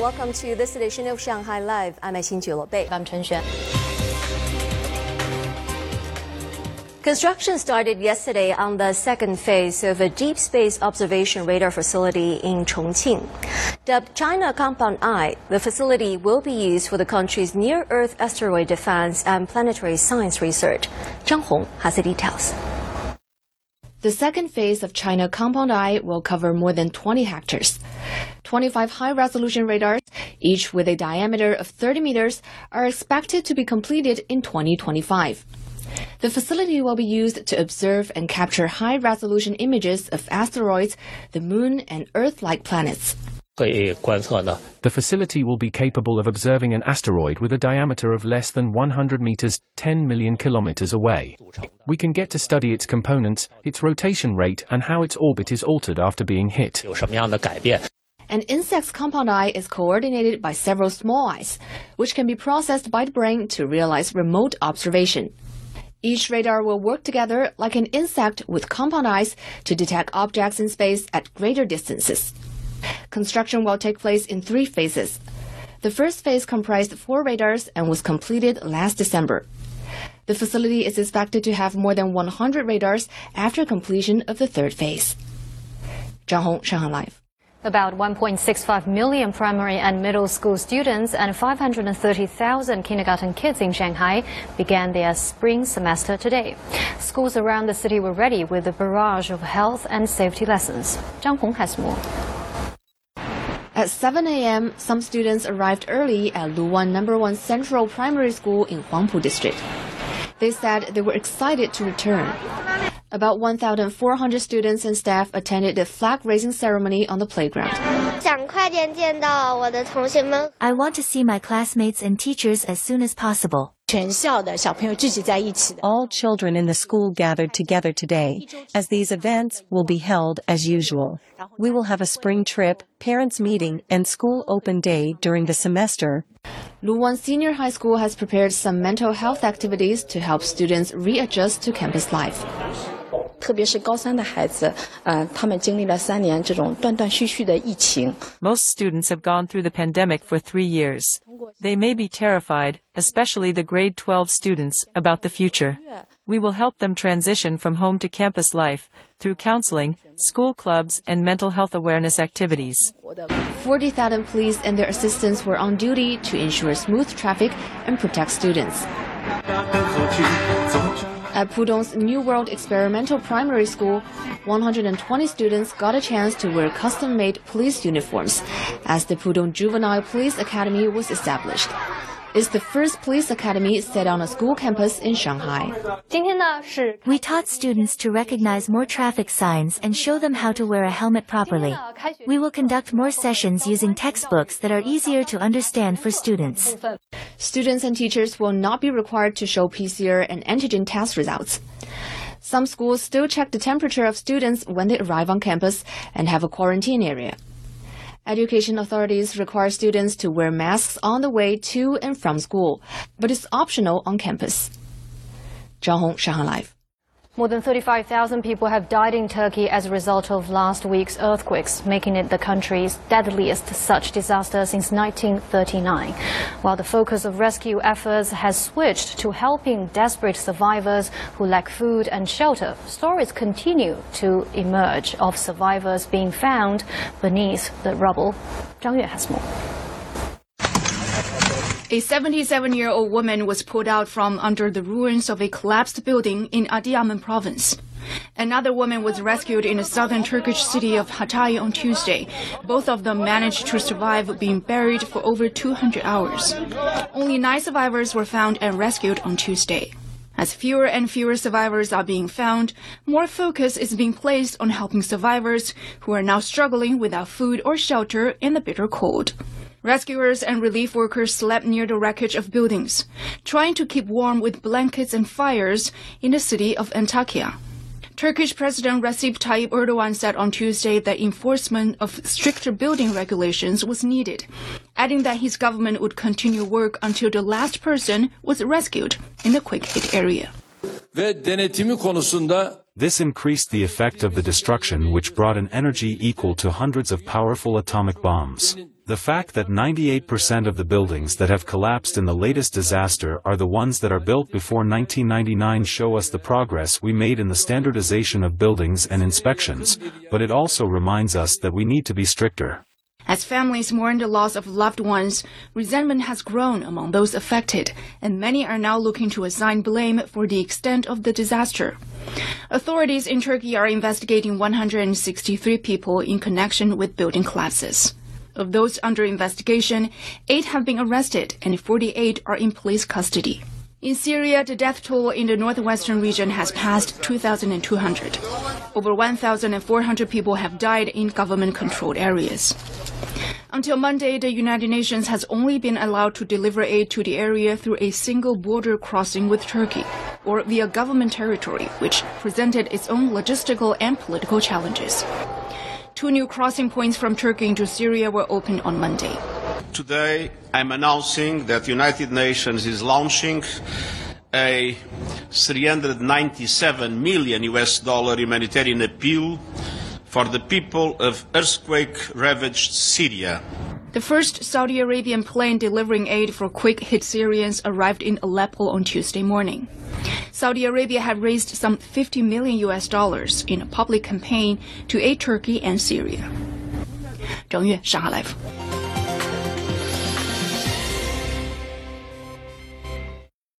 Welcome to this edition of Shanghai Live. I'm Xin Bei. I'm Chen Xuan. Construction started yesterday on the second phase of a deep space observation radar facility in Chongqing. Dubbed China Compound Eye, the facility will be used for the country's near Earth asteroid defense and planetary science research. Zhang Hong has the details. The second phase of China Compound Eye will cover more than 20 hectares. 25 high-resolution radars, each with a diameter of 30 meters, are expected to be completed in 2025. The facility will be used to observe and capture high-resolution images of asteroids, the moon, and Earth-like planets. The facility will be capable of observing an asteroid with a diameter of less than 100 meters, 10 million kilometers away. We can get to study its components, its rotation rate, and how its orbit is altered after being hit. An insect's compound eye is coordinated by several small eyes, which can be processed by the brain to realize remote observation. Each radar will work together like an insect with compound eyes to detect objects in space at greater distances. Construction will take place in three phases. The first phase comprised four radars and was completed last December. The facility is expected to have more than 100 radars after completion of the third phase. Zhang Hong, Shanghai Live. About 1.65 million primary and middle school students and 530,000 kindergarten kids in Shanghai began their spring semester today. Schools around the city were ready with a barrage of health and safety lessons. Zhang Hong has more. At 7 a.m., some students arrived early at Luwan Number 1 Central Primary School in Huangpu District. They said they were excited to return. About 1,400 students and staff attended the flag raising ceremony on the playground. I want to see my classmates and teachers as soon as possible. All children in the school gathered together today, as these events will be held as usual. We will have a spring trip, parents' meeting, and school open day during the semester. Luwan Senior High School has prepared some mental health activities to help students readjust to campus life. 特别是高三的孩子，呃，他们经历了三年这种断断续续的疫情。Most students have gone through the pandemic for three years. They may be terrified, especially the grade 12 students, about the future. We will help them transition from home to campus life through counseling, school clubs, and mental health awareness activities. 40,000 police and their assistants were on duty to ensure smooth traffic and protect students. At Pudong's New World Experimental Primary School, 120 students got a chance to wear custom-made police uniforms as the Pudong Juvenile Police Academy was established is the first police academy set on a school campus in Shanghai. We taught students to recognize more traffic signs and show them how to wear a helmet properly. We will conduct more sessions using textbooks that are easier to understand for students. Students and teachers will not be required to show PCR and antigen test results. Some schools still check the temperature of students when they arrive on campus and have a quarantine area. Education authorities require students to wear masks on the way to and from school, but it's optional on campus. Zhang Hong, Shanghai Live. More than 35,000 people have died in Turkey as a result of last week's earthquakes, making it the country's deadliest such disaster since 1939. While the focus of rescue efforts has switched to helping desperate survivors who lack food and shelter, stories continue to emerge of survivors being found beneath the rubble. Zhang Yue has more. A 77 year old woman was pulled out from under the ruins of a collapsed building in Adıyaman province. Another woman was rescued in the southern Turkish city of Hatay on Tuesday. Both of them managed to survive being buried for over 200 hours. Only nine survivors were found and rescued on Tuesday. As fewer and fewer survivors are being found, more focus is being placed on helping survivors who are now struggling without food or shelter in the bitter cold. Rescuers and relief workers slept near the wreckage of buildings, trying to keep warm with blankets and fires in the city of Antakya. Turkish President Recep Tayyip Erdogan said on Tuesday that enforcement of stricter building regulations was needed, adding that his government would continue work until the last person was rescued in the quick hit area. Ve denetimi konusunda This increased the effect of the destruction which brought an energy equal to hundreds of powerful atomic bombs. The fact that 98% of the buildings that have collapsed in the latest disaster are the ones that are built before 1999 show us the progress we made in the standardization of buildings and inspections, but it also reminds us that we need to be stricter. As families mourn the loss of loved ones, resentment has grown among those affected, and many are now looking to assign blame for the extent of the disaster. Authorities in Turkey are investigating 163 people in connection with building collapses. Of those under investigation, eight have been arrested and 48 are in police custody. In Syria, the death toll in the northwestern region has passed 2,200. Over 1,400 people have died in government controlled areas. Until Monday, the United Nations has only been allowed to deliver aid to the area through a single border crossing with Turkey, or via government territory, which presented its own logistical and political challenges. Two new crossing points from Turkey into Syria were opened on Monday. Today, I'm announcing that the United Nations is launching a 397 million US dollar humanitarian appeal for the people of earthquake-ravaged Syria. The first Saudi Arabian plane delivering aid for quick-hit Syrians arrived in Aleppo on Tuesday morning. Saudi Arabia had raised some 50 million US dollars in a public campaign to aid Turkey and Syria. 郑月，上海 Live。